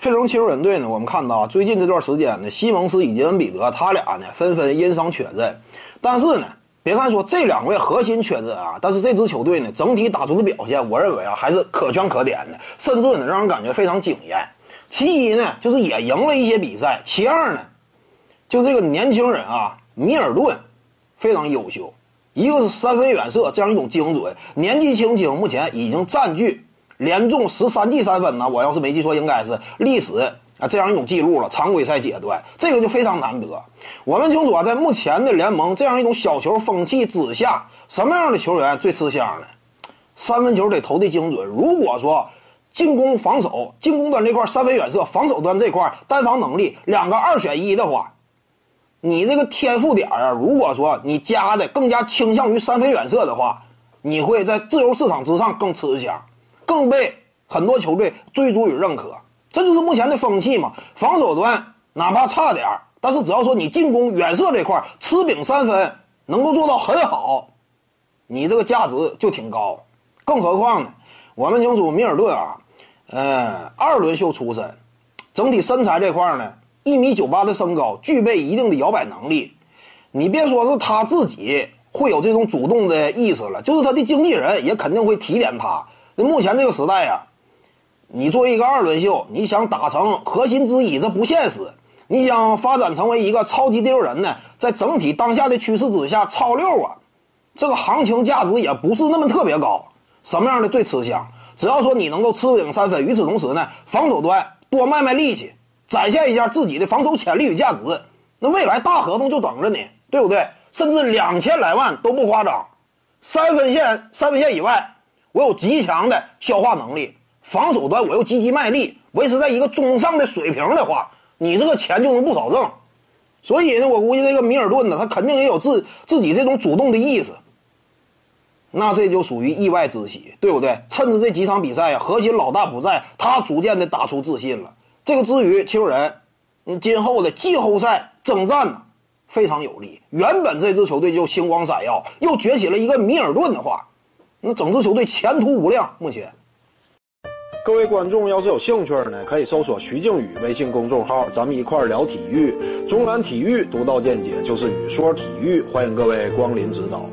费城七六人队呢，我们看到，最近这段时间呢，西蒙斯以及恩比德他俩呢纷纷因伤缺阵，但是呢，别看说这两位核心缺阵啊，但是这支球队呢整体打出的表现，我认为啊还是可圈可点的，甚至呢让人感觉非常惊艳。其一呢，就是也赢了一些比赛；其二呢，就这个年轻人啊，米尔顿非常优秀，一个是三分远射这样一种精准，年纪轻轻，目前已经占据。连中十三记三分呢，我要是没记错，应该是历史啊这样一种记录了。常规赛阶段，这个就非常难得。我们清楚啊，在目前的联盟这样一种小球风气之下，什么样的球员最吃香呢？三分球得投的精准。如果说进攻、防守，进攻端这块三分远射，防守端这块单防能力两个二选一的话，你这个天赋点啊，如果说你加的更加倾向于三分远射的话，你会在自由市场之上更吃香。更被很多球队追逐与认可，这就是目前的风气嘛。防守端哪怕差点，但是只要说你进攻远射这块吃饼三分能够做到很好，你这个价值就挺高。更何况呢，我们清楚米尔顿啊，呃，二轮秀出身，整体身材这块呢，一米九八的身高，具备一定的摇摆能力。你别说是他自己会有这种主动的意识了，就是他的经纪人也肯定会提点他。目前这个时代呀，你作为一个二轮秀，你想打成核心之一，这不现实。你想发展成为一个超级第六人呢，在整体当下的趋势之下，超六啊，这个行情价值也不是那么特别高。什么样的最吃香？只要说你能够吃饼三分，与此同时呢，防守端多卖卖力气，展现一下自己的防守潜力与价值，那未来大合同就等着你，对不对？甚至两千来万都不夸张。三分线，三分线以外。我有极强的消化能力，防守端我又积极卖力，维持在一个中上的水平的话，你这个钱就能不少挣。所以呢，我估计这个米尔顿呢，他肯定也有自自己这种主动的意思。那这就属于意外之喜，对不对？趁着这几场比赛呀，核心老大不在，他逐渐的打出自信了。这个至于球人，嗯，今后的季后赛征战呢，非常有利。原本这支球队就星光闪耀，又崛起了一个米尔顿的话。那整支球队前途无量。目前，各位观众要是有兴趣呢，可以搜索徐静宇微信公众号，咱们一块儿聊体育。中南体育独到见解就是语说体育，欢迎各位光临指导。